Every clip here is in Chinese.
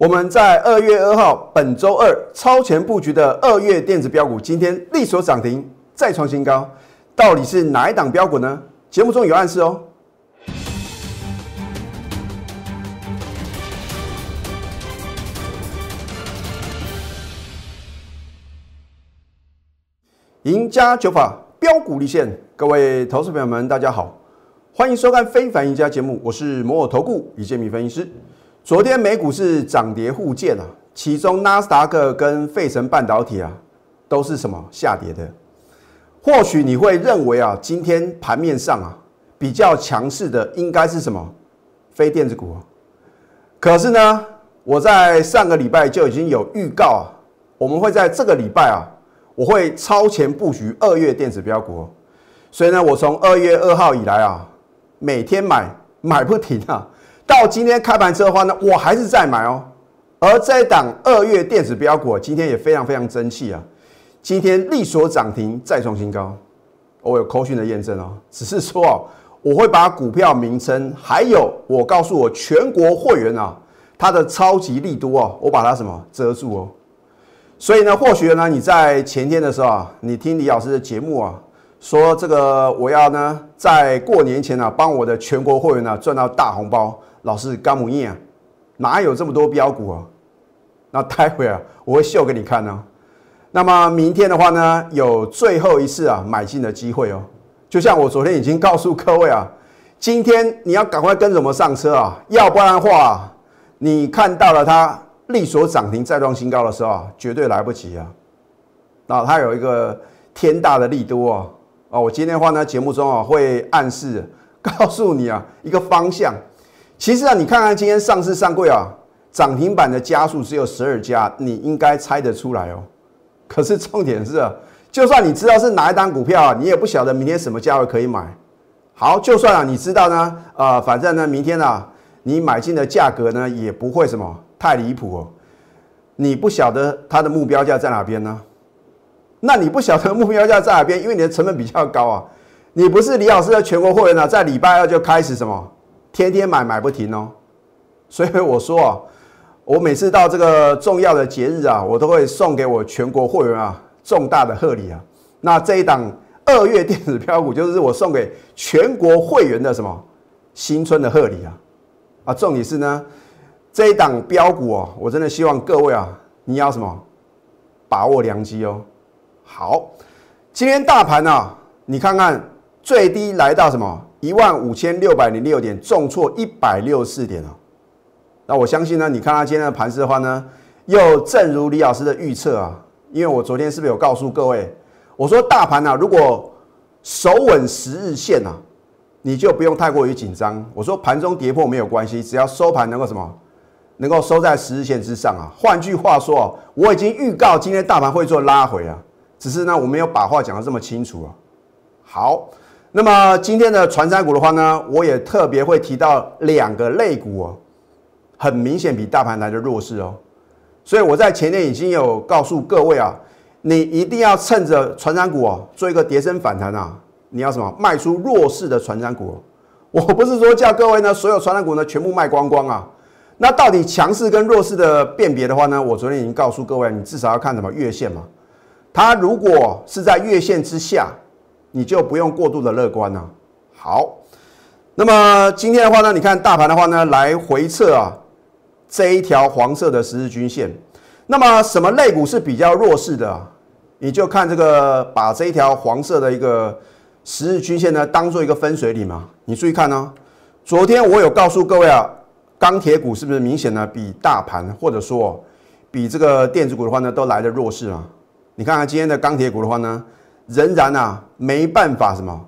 我们在二月二号本周二超前布局的二月电子标股，今天力所涨停，再创新高，到底是哪一档标股呢？节目中有暗示哦。赢家九法标股立现，各位投资朋友们，大家好，欢迎收看《非凡赢家》节目，我是摩尔投顾李建民分析师。昨天美股是涨跌互见啊，其中纳斯达克跟费城半导体啊都是什么下跌的？或许你会认为啊，今天盘面上啊比较强势的应该是什么？非电子股。可是呢，我在上个礼拜就已经有预告啊，我们会在这个礼拜啊。我会超前布局二月电子标股，所以呢，我从二月二号以来啊，每天买买不停啊，到今天开盘之后的话呢，我还是在买哦。而这一档二月电子标股今天也非常非常争气啊，今天力所涨停再创新高，我有扣讯的验证哦。只是说哦，我会把股票名称还有我告诉我全国会员啊，它的超级利多哦，我把它什么遮住哦。所以呢，或许呢，你在前天的时候啊，你听李老师的节目啊，说这个我要呢，在过年前呢，帮我的全国会员呢赚到大红包。老师干母印啊，哪有这么多标股啊？那待会啊，我会秀给你看呢。那么明天的话呢，有最后一次啊买进的机会哦。就像我昨天已经告诉各位啊，今天你要赶快跟着我们上车啊，要不然的话，你看到了它。力所涨停再创新高的时候啊，绝对来不及啊！那它有一个天大的利多啊！啊，我今天的话呢，节目中啊会暗示告诉你啊一个方向。其实啊，你看看今天上市上柜啊，涨停板的家数只有十二家，你应该猜得出来哦。可是重点是啊，就算你知道是哪一单股票啊，你也不晓得明天什么价位可以买。好，就算啊你知道呢，啊，反正呢明天啊你买进的价格呢也不会什么。太离谱哦！你不晓得它的目标价在哪边呢？那你不晓得目标价在哪边，因为你的成本比较高啊。你不是李老师的全国会员呢，在礼拜二就开始什么，天天买买不停哦。所以我说啊，我每次到这个重要的节日啊，我都会送给我全国会员啊重大的贺礼啊。那这一档二月电子票股就是我送给全国会员的什么新春的贺礼啊？啊，重点是呢。这一档标股哦，我真的希望各位啊，你要什么把握良机哦。好，今天大盘呢，你看看最低来到什么一万五千六百零六点，重挫一百六十四点哦。那我相信呢，你看它今天的盘势的话呢，又正如李老师的预测啊，因为我昨天是不是有告诉各位，我说大盘呢，如果守稳十日线啊，你就不用太过于紧张。我说盘中跌破没有关系，只要收盘能够什么。能够收在十日线之上啊！换句话说我已经预告今天大盘会做拉回啊，只是呢我没有把话讲得这么清楚啊。好，那么今天的传山股的话呢，我也特别会提到两个类股哦，很明显比大盘来的弱势哦。所以我在前天已经有告诉各位啊，你一定要趁着传山股哦做一个跌升反弹啊，你要什么卖出弱势的传山股？我不是说叫各位呢所有传山股呢全部卖光光啊。那到底强势跟弱势的辨别的话呢？我昨天已经告诉各位，你至少要看什么月线嘛。它如果是在月线之下，你就不用过度的乐观了。好，那么今天的话呢，你看大盘的话呢，来回测啊这一条黄色的十日均线。那么什么类股是比较弱势的？你就看这个，把这一条黄色的一个十日均线呢，当做一个分水岭嘛。你注意看哦，昨天我有告诉各位啊。钢铁股是不是明显呢？比大盘或者说比这个电子股的话呢，都来的弱势啊？你看看今天的钢铁股的话呢，仍然啊没办法什么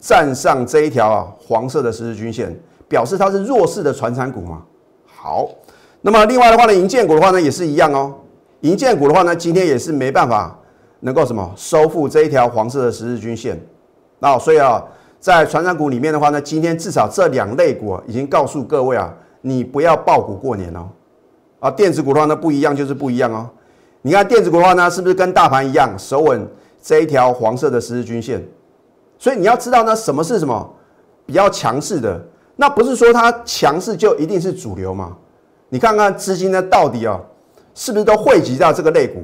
站上这一条啊黄色的十日均线，表示它是弱势的传产股嘛。好，那么另外的话呢，银建股的话呢也是一样哦。银建股的话呢，今天也是没办法能够什么收复这一条黄色的十日均线。那所以啊，在传产股里面的话呢，今天至少这两类股已经告诉各位啊。你不要爆股过年哦，啊，电子股的话呢不一样就是不一样哦。你看电子股的话呢，是不是跟大盘一样守稳这一条黄色的十日均线？所以你要知道呢，什么是什么比较强势的？那不是说它强势就一定是主流嘛？你看看资金呢到底啊是不是都汇集到这个类股？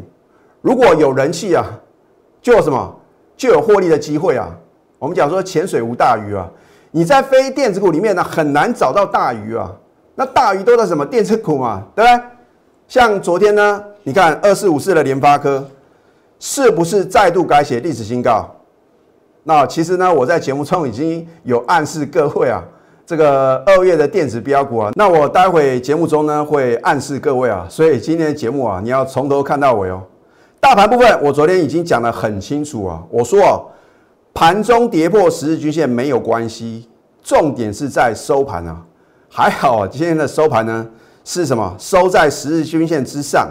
如果有人气啊，就有什么就有获利的机会啊。我们讲说潜水无大鱼啊，你在非电子股里面呢很难找到大鱼啊。那大鱼都在什么电子股嘛，对不对？像昨天呢，你看二四五四的联发科是不是再度改写历史新高？那其实呢，我在节目中已经有暗示各位啊，这个二月的电子标股啊，那我待会节目中呢会暗示各位啊，所以今天的节目啊，你要从头看到尾哦。大盘部分，我昨天已经讲得很清楚啊，我说哦，盘中跌破十日均线没有关系，重点是在收盘啊。还好今天的收盘呢是什么？收在十日均线之上。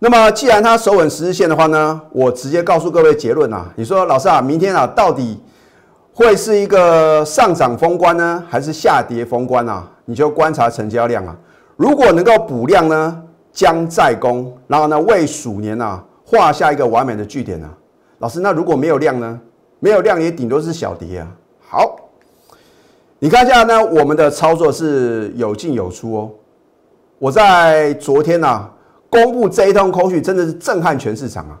那么，既然它守稳十日线的话呢，我直接告诉各位结论啊。你说老师啊，明天啊，到底会是一个上涨封关呢，还是下跌封关啊？你就观察成交量啊。如果能够补量呢，将再攻，然后呢，为鼠年啊画下一个完美的句点啊。老师，那如果没有量呢？没有量也顶多是小跌啊。好，你看一下呢，我们的操作是有进有出哦。我在昨天呢。公布这一通口讯真的是震撼全市场啊！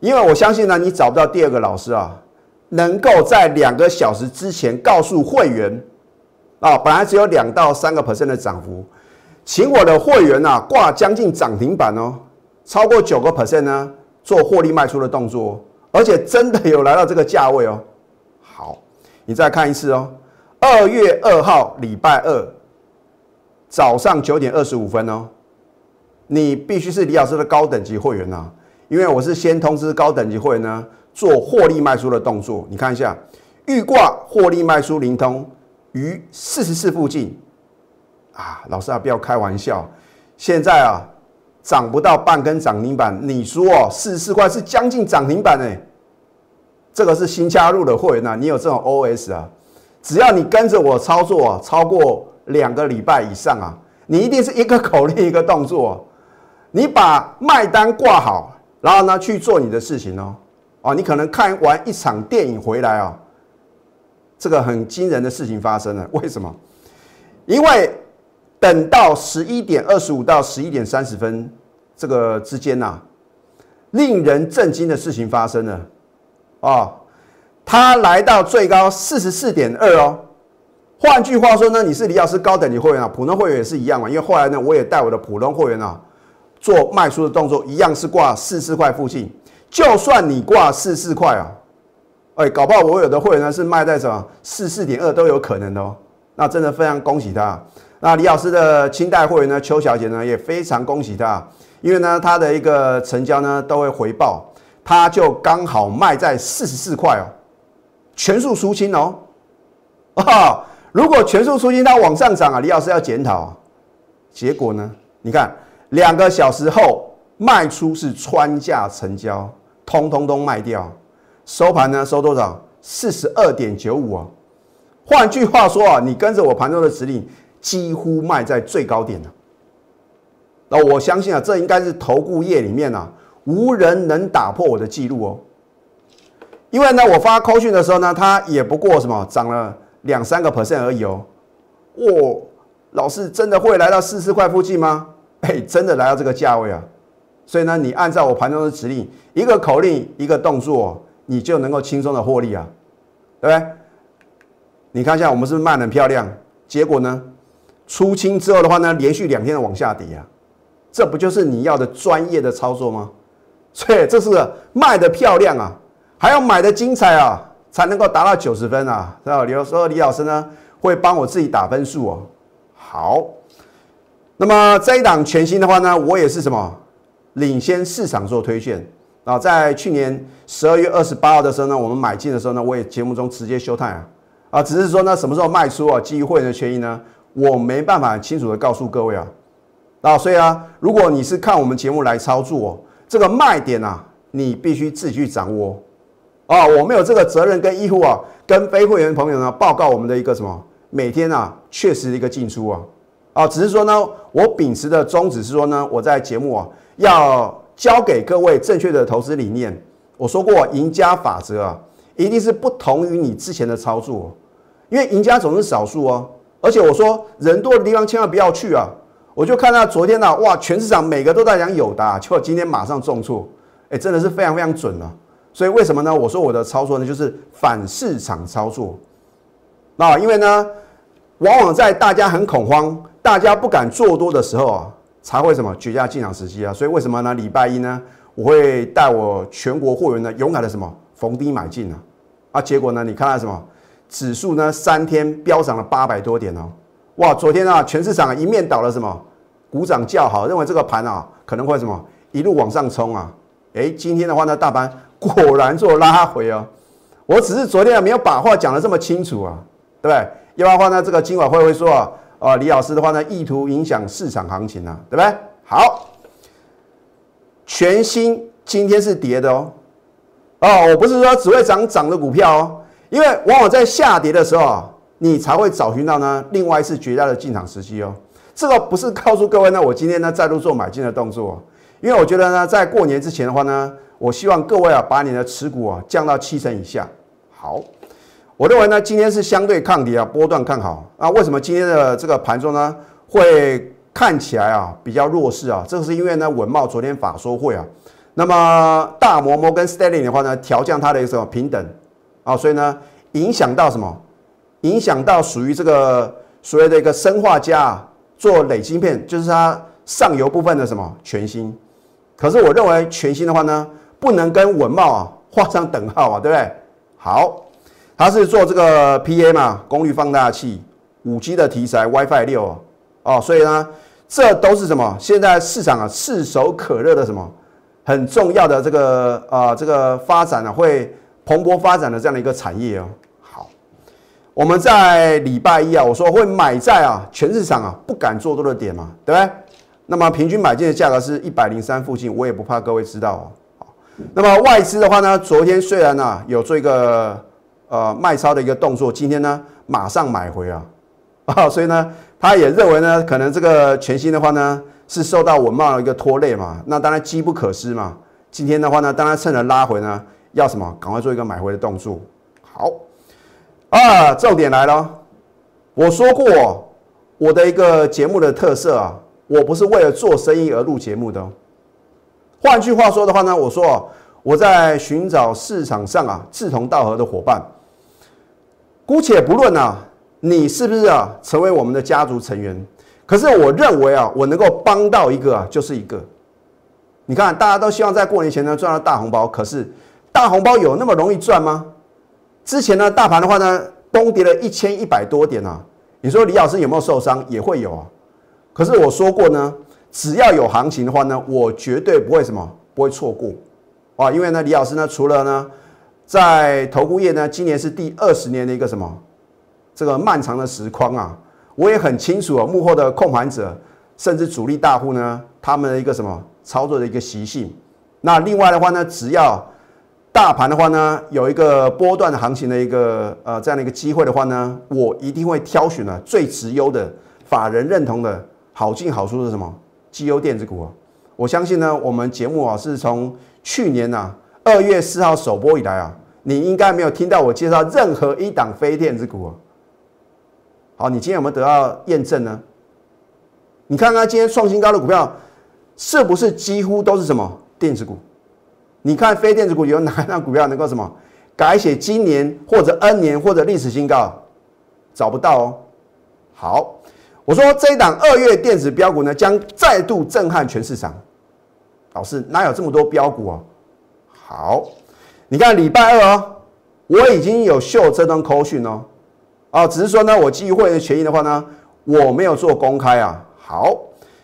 因为我相信呢，你找不到第二个老师啊，能够在两个小时之前告诉会员啊，本来只有两到三个 percent 的涨幅，请我的会员啊挂将近涨停板哦，超过九个 percent 呢，做获利卖出的动作，而且真的有来到这个价位哦。好，你再看一次哦，二月二号礼拜二早上九点二十五分哦。你必须是李老师的高等级会员呐，因为我是先通知高等级会员呢做获利卖出的动作。你看一下，预挂获利卖出灵通于四十四附近啊，老师啊，不要开玩笑，现在啊涨不到半根涨停板，你说哦四十四块是将近涨停板哎，这个是新加入的会员呐，你有这种 OS 啊，只要你跟着我操作啊，超过两个礼拜以上啊，你一定是一个口令一个动作。你把卖单挂好，然后呢去做你的事情哦。哦，你可能看完一场电影回来啊，这个很惊人的事情发生了。为什么？因为等到十一点二十五到十一点三十分这个之间呐，令人震惊的事情发生了。哦，它来到最高四十四点二哦。换句话说呢，你是李老师高等级会员啊，普通会员也是一样嘛。因为后来呢，我也带我的普通会员啊。做卖出的动作一样是挂四四块附近，就算你挂四四块啊，哎，搞不好我有的会员呢是卖在什么四四点二都有可能的哦。那真的非常恭喜他。那李老师的清代会员呢，邱小姐呢也非常恭喜他，因为呢他的一个成交呢都会回报，他就刚好卖在四十四块哦，全数出清哦。啊，如果全数出清它往上涨啊，李老师要检讨。结果呢，你看。两个小时后卖出是穿价成交，通通都卖掉。收盘呢收多少？四十二点九五啊。换句话说啊，你跟着我盘中的指令，几乎卖在最高点了。那我相信啊，这应该是投顾业里面啊，无人能打破我的记录哦。因为呢，我发扣讯的时候呢，它也不过什么涨了两三个 percent 而已哦。哦，老师真的会来到四十块附近吗？哎，真的来到这个价位啊，所以呢，你按照我盘中的指令，一个口令，一个动作，你就能够轻松的获利啊，对不对？你看一下，我们是不是卖很漂亮？结果呢，出清之后的话呢，连续两天的往下跌啊，这不就是你要的专业的操作吗？所以这是卖的漂亮啊，还要买的精彩啊，才能够达到九十分啊。知道？有时候李老师呢会帮我自己打分数哦。好。那么这一档全新的话呢，我也是什么领先市场做推荐。啊，在去年十二月二十八号的时候呢，我们买进的时候呢，我也节目中直接休态啊。啊，只是说呢什么时候卖出啊，基于会员的权益呢，我没办法清楚的告诉各位啊。啊，所以啊，如果你是看我们节目来操作哦这个卖点啊，你必须自己去掌握。啊，我没有这个责任跟义务啊，跟非会员朋友呢报告我们的一个什么每天啊确实的一个进出啊。啊，只是说呢，我秉持的宗旨是说呢，我在节目啊，要教给各位正确的投资理念。我说过，赢家法则啊，一定是不同于你之前的操作，因为赢家总是少数哦。而且我说，人多的地方千万不要去啊。我就看到昨天呢，哇，全市场每个都在讲友达，结果今天马上重挫，哎，真的是非常非常准了。所以为什么呢？我说我的操作呢，就是反市场操作。那因为呢，往往在大家很恐慌、大家不敢做多的时候啊，才会什么绝佳进场时机啊。所以为什么呢？礼拜一呢，我会带我全国会员呢，勇敢的什么逢低买进啊。啊，结果呢，你看到什么？指数呢，三天飙涨了八百多点哦。哇，昨天啊，全市场一面倒了什么？鼓掌叫好，认为这个盘啊可能会什么一路往上冲啊。哎，今天的话呢，大盘果然做拉回哦。我只是昨天啊没有把话讲的这么清楚啊，对不对？要不然的话呢，这个今晚会会说啊？啊，李老师的话呢，意图影响市场行情啊，对不对？好，全新今天是跌的哦。哦，我不是说只会涨涨的股票哦，因为往往在下跌的时候啊。你才会找寻到呢，另外一次绝佳的进场时机哦。这个不是告诉各位呢，我今天呢再度做买进的动作，因为我觉得呢，在过年之前的话呢，我希望各位啊把你的持股啊降到七成以下。好，我认为呢今天是相对抗跌啊，波段看好。那为什么今天的这个盘中呢会看起来啊比较弱势啊？这是因为呢文茂昨天法说会啊，那么大摩摩跟 Stalin 的话呢调降它的一个什么平等啊，所以呢影响到什么？影响到属于这个所谓的一个生化家做累晶片，就是它上游部分的什么全新。可是我认为全新的话呢，不能跟文茂啊画上等号啊，对不对？好，它是做这个 PA 嘛，功率放大器、五 G 的题材、WiFi 六哦，所以呢，这都是什么？现在市场啊炙手可热的什么很重要的这个啊这个发展呢会蓬勃发展的这样的一个产业哦。好我们在礼拜一啊，我说会买在啊全市场啊不敢做多的点嘛，对不对？那么平均买进的价格是一百零三附近，我也不怕各位知道哦。那么外资的话呢，昨天虽然呢有做一个呃卖超的一个动作，今天呢马上买回啊，啊，所以呢他也认为呢可能这个全新的话呢是受到文茂的一个拖累嘛，那当然机不可失嘛。今天的话呢，当然趁着拉回呢，要什么赶快做一个买回的动作。好。啊，重点来了！我说过，我的一个节目的特色啊，我不是为了做生意而录节目的。换句话说的话呢，我说我在寻找市场上啊志同道合的伙伴。姑且不论啊，你是不是啊成为我们的家族成员？可是我认为啊，我能够帮到一个啊，就是一个。你看，大家都希望在过年前呢赚到大红包，可是大红包有那么容易赚吗？之前呢，大盘的话呢，崩跌了一千一百多点啊。你说李老师有没有受伤？也会有啊。可是我说过呢，只要有行情的话呢，我绝对不会什么，不会错过啊。因为呢，李老师呢，除了呢，在投顾业呢，今年是第二十年的一个什么，这个漫长的时光啊，我也很清楚啊，幕后的控盘者，甚至主力大户呢，他们的一个什么操作的一个习性。那另外的话呢，只要大盘的话呢，有一个波段行情的一个呃这样的一个机会的话呢，我一定会挑选呢最直优的法人认同的好进好出的什么绩优电子股啊。我相信呢，我们节目啊是从去年呐二月四号首播以来啊，你应该没有听到我介绍任何一档非电子股啊。好，你今天有没有得到验证呢？你看看今天创新高的股票是不是几乎都是什么电子股？你看非电子股有哪一档股票能够什么改写今年或者 N 年或者历史新高？找不到哦。好，我说这一档二月电子标股呢，将再度震撼全市场。老师哪有这么多标股啊？好，你看礼拜二哦，我已经有秀这段口讯哦。啊，只是说呢，我基于会员权益的话呢，我没有做公开啊。好，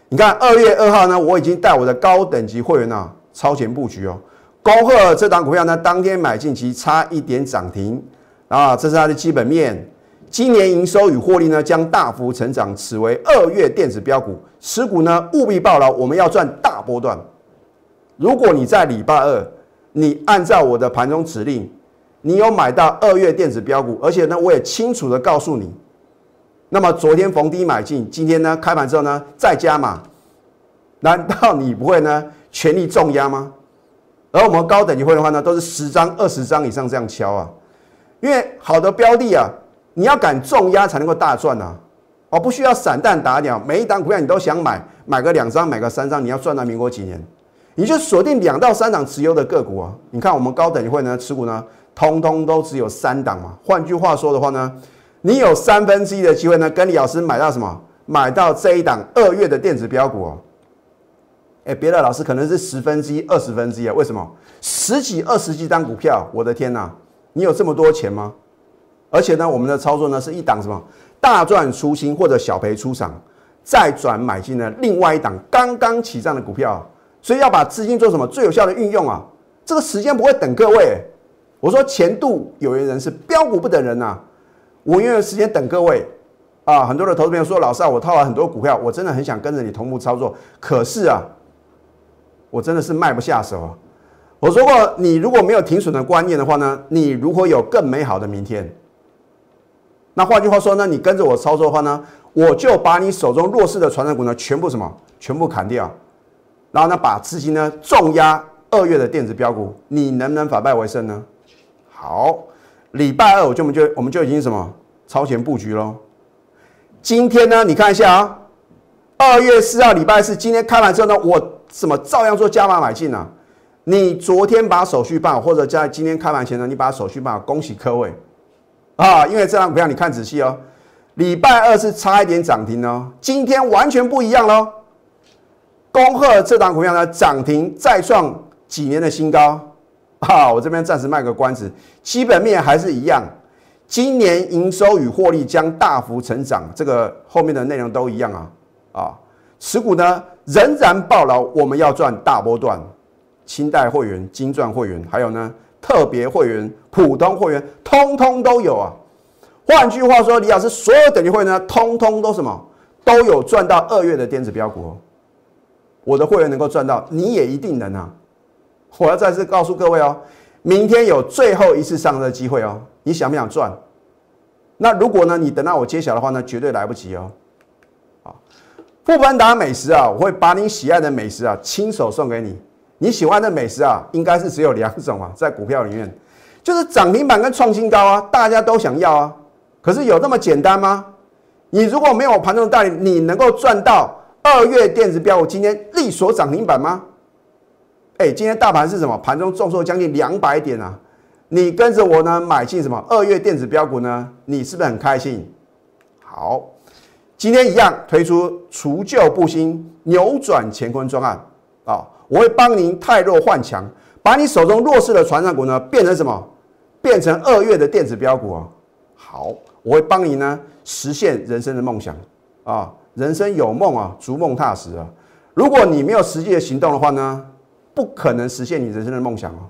你看二月二号呢，我已经带我的高等级会员呢超前布局哦。高贺这档股票呢，当天买进其差一点涨停啊，这是它的基本面。今年营收与获利呢将大幅成长，此为二月电子标股，持股呢务必报牢，我们要赚大波段。如果你在礼拜二，你按照我的盘中指令，你有买到二月电子标股，而且呢我也清楚的告诉你，那么昨天逢低买进，今天呢开盘之后呢再加码，难道你不会呢全力重压吗？而我们高等级会的话呢，都是十张、二十张以上这样敲啊，因为好的标的啊，你要敢重压才能够大赚啊。哦，不需要散弹打鸟，每一档股票你都想买，买个两张，买个三张，你要赚到民国几年？你就锁定两到三档持有的个股啊。你看我们高等会呢持股呢，通通都只有三档嘛。换句话说的话呢，你有三分之一的机会呢，跟李老师买到什么？买到这一档二月的电子标股哦。哎，别的老师可能是十分之一、二十分之一啊？为什么？十几、二十几张股票，我的天哪！你有这么多钱吗？而且呢，我们的操作呢是一档什么大赚出新或者小赔出场，再转买进呢另外一档刚刚起涨的股票，所以要把资金做什么最有效的运用啊？这个时间不会等各位。我说前度有缘人是标股不等人呐，我愿意时间等各位啊。很多的投资朋友说，老师啊，我套了很多股票，我真的很想跟着你同步操作，可是啊。我真的是卖不下手啊！我说过，你如果没有停损的观念的话呢，你如何有更美好的明天？那换句话说呢，你跟着我操作的话呢，我就把你手中弱势的传染股呢全部什么，全部砍掉，然后呢，把资金呢重压二月的电子标股，你能不能反败为胜呢？好，礼拜二我就我们就我们就已经什么超前布局喽。今天呢，你看一下啊，二月四号礼拜四，今天开完之后呢，我。什么照样做加码买进呢？你昨天把手续办好，或者在今天开盘前呢，你把手续办好，恭喜各位啊！因为这张股票你看仔细哦，礼拜二是差一点涨停哦，今天完全不一样喽。恭贺这档股票呢涨停再创几年的新高啊！我这边暂时卖个关子，基本面还是一样，今年营收与获利将大幅成长，这个后面的内容都一样啊啊！持股呢？仍然抱牢，我们要赚大波段，清代会员、金钻会员，还有呢特别会员、普通会员，通通都有啊。换句话说，李老师所有等级会员呢，通通都什么都有赚到二月的电子标股。我的会员能够赚到，你也一定能啊！我要再次告诉各位哦，明天有最后一次上车机会哦，你想不想赚？那如果呢，你等到我揭晓的话呢，绝对来不及哦。啊富邦达美食啊，我会把你喜爱的美食啊亲手送给你。你喜欢的美食啊，应该是只有两种啊，在股票里面，就是涨停板跟创新高啊，大家都想要啊。可是有那么简单吗？你如果没有盘中的带，你能够赚到二月电子标股今天力所涨停板吗？哎，今天大盘是什么？盘中重挫将近两百点啊！你跟着我呢买进什么二月电子标股呢？你是不是很开心？好。今天一样推出除旧布新、扭转乾坤专案啊！我会帮您太弱换强，把你手中弱势的传染股呢变成什么？变成二月的电子标股啊！好，我会帮你呢实现人生的梦想啊！人生有梦啊，逐梦踏实啊！如果你没有实际的行动的话呢，不可能实现你人生的梦想哦。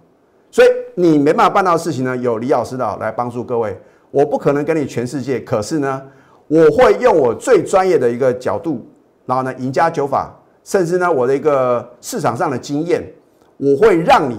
所以你没办法办到的事情呢，有李老师的来帮助各位。我不可能给你全世界，可是呢。我会用我最专业的一个角度，然后呢，赢家九法，甚至呢，我的一个市场上的经验，我会让你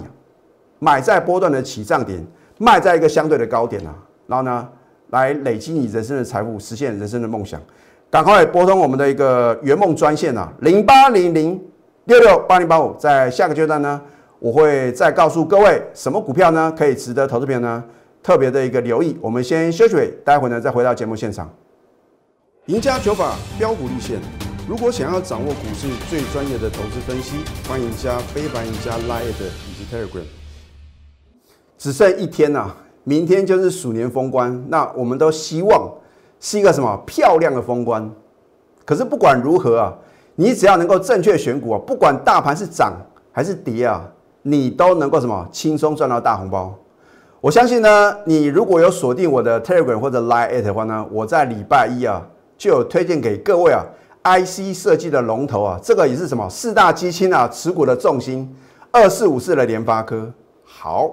买在波段的起涨点，卖在一个相对的高点啊，然后呢，来累积你人生的财富，实现人生的梦想。赶快拨通我们的一个圆梦专线啊，零八零零六六八零八五。在下个阶段呢，我会再告诉各位什么股票呢，可以值得投资友呢特别的一个留意。我们先休息，待会呢再回到节目现场。赢家九法标股立线。如果想要掌握股市最专业的投资分析，欢迎加非凡、赢家 Line 以及 Telegram。只剩一天呐，明天就是鼠年封关。那我们都希望是一个什么漂亮的封关。可是不管如何啊，你只要能够正确选股啊，不管大盘是涨还是跌啊，你都能够什么轻松赚到大红包。我相信呢，你如果有锁定我的 Telegram 或者 Line 的话呢，我在礼拜一啊。就有推荐给各位啊，IC 设计的龙头啊，这个也是什么四大基金啊持股的重心，二四五四的联发科。好，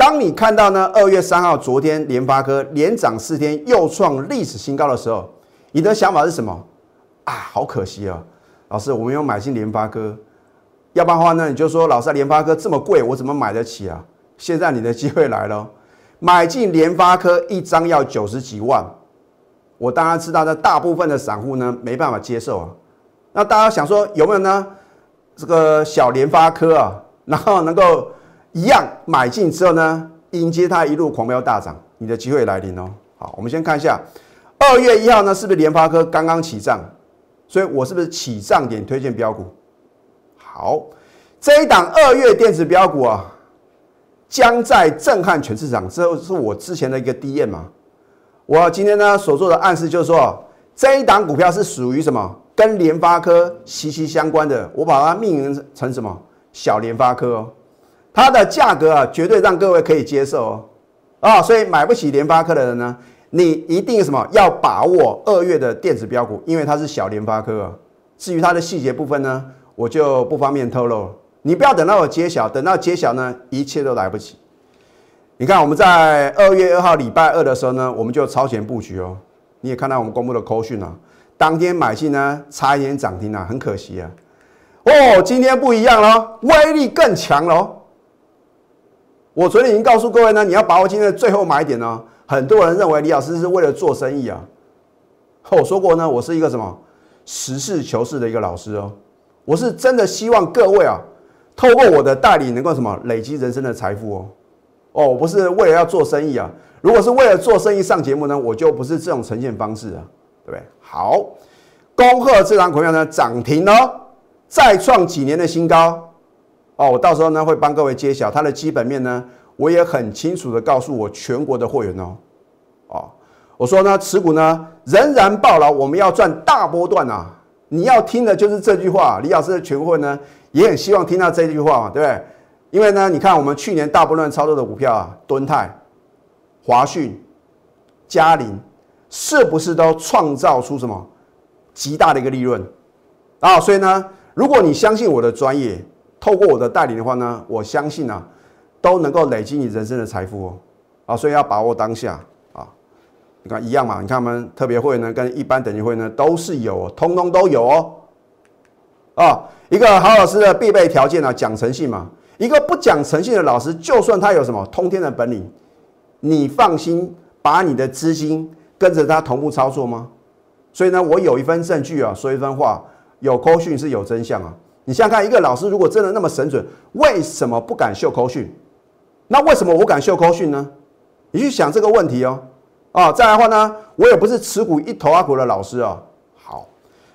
当你看到呢二月三号昨天联发科连涨四天又创历史新高的时候，你的想法是什么啊？好可惜啊，老师我没有买进联发科，要不然的话呢你就说老师联发科这么贵，我怎么买得起啊？现在你的机会来了，买进联发科一张要九十几万。我当然知道，那大部分的散户呢没办法接受啊。那大家想说有没有呢？这个小联发科啊，然后能够一样买进之后呢，迎接它一路狂飙大涨，你的机会来临哦。好，我们先看一下二月一号呢，是不是联发科刚刚起涨？所以我是不是起涨点推荐标股？好，这一档二月电子标股啊，将在震撼全市场。这是我之前的一个 D N 嘛。我今天呢所做的暗示就是说，这一档股票是属于什么？跟联发科息息相关的。我把它命名成什么？小联发科哦。它的价格啊，绝对让各位可以接受哦。啊，所以买不起联发科的人呢，你一定什么要把握二月的电子标股，因为它是小联发科啊。至于它的细节部分呢，我就不方便透露。你不要等到我揭晓，等到揭晓呢，一切都来不及。你看，我们在二月二号礼拜二的时候呢，我们就超前布局哦。你也看到我们公布的扣讯啊，当天买进呢，差一点涨停啊，很可惜啊。哦，今天不一样了，威力更强了。我昨天已经告诉各位呢，你要把握今天的最后买点呢。很多人认为李老师是为了做生意啊。我说过呢，我是一个什么实事求是的一个老师哦。我是真的希望各位啊，透过我的代理，能够什么累积人生的财富哦。哦，我不是为了要做生意啊！如果是为了做生意上节目呢，我就不是这种呈现方式啊，对不对？好，恭贺这张股票呢涨停哦，再创几年的新高哦！我到时候呢会帮各位揭晓它的基本面呢，我也很清楚的告诉我全国的会员哦，哦，我说呢持股呢仍然抱牢，我们要赚大波段啊！你要听的就是这句话，李老师的全会呢也很希望听到这句话嘛，对不对？因为呢，你看我们去年大波段操作的股票啊，敦泰、华讯、嘉麟，是不是都创造出什么极大的一个利润啊？所以呢，如果你相信我的专业，透过我的带领的话呢，我相信啊，都能够累积你人生的财富哦。啊，所以要把握当下啊。你看一样嘛？你看我们特别会呢，跟一般等级会呢，都是有，通通都有哦。啊，一个好老师的必备条件呢，讲诚信嘛。一个不讲诚信的老师，就算他有什么通天的本领，你放心把你的资金跟着他同步操作吗？所以呢，我有一份证据啊，说一番话，有扣讯是有真相啊。你想想看，一个老师如果真的那么神准，为什么不敢秀口讯？那为什么我敢秀口讯呢？你去想这个问题哦。啊，再来的话呢，我也不是持股一头阿股的老师哦。好，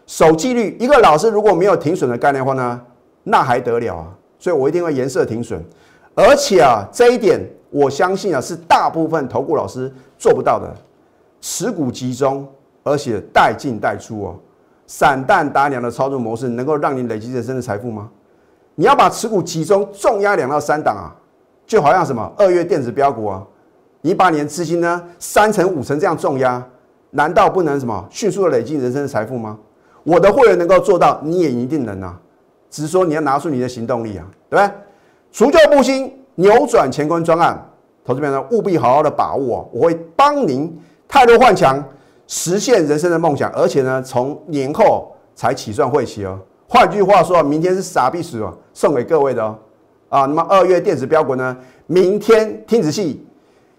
守纪律，一个老师如果没有停损的概念的话呢，那还得了啊？所以我一定会颜色停损，而且啊，这一点我相信啊，是大部分投顾老师做不到的。持股集中，而且带进带出哦，散弹打两的操作模式，能够让你累积人生的财富吗？你要把持股集中，重压两到三档啊，就好像什么二月电子标股啊，你把你的资金呢三成五成这样重压，难道不能什么迅速的累积人生的财富吗？我的会员能够做到，你也一定能啊。只是说你要拿出你的行动力啊，对不对？除旧布新，扭转乾坤专案，投资朋友务必好好的把握，我会帮您泰弱换强，实现人生的梦想，而且呢，从年后才起算会期哦。换句话说，明天是傻逼时哦，送给各位的哦。啊，那么二月电子标股呢，明天听仔细，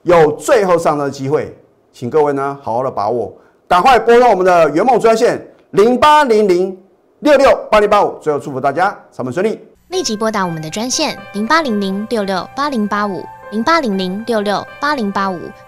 有最后上的机会，请各位呢好好的把握，赶快拨通我们的圆梦专线零八零零。六六八零八五，最后祝福大家上班顺利。立即拨打我们的专线零八零零六六八零八五零八零零六六八零八五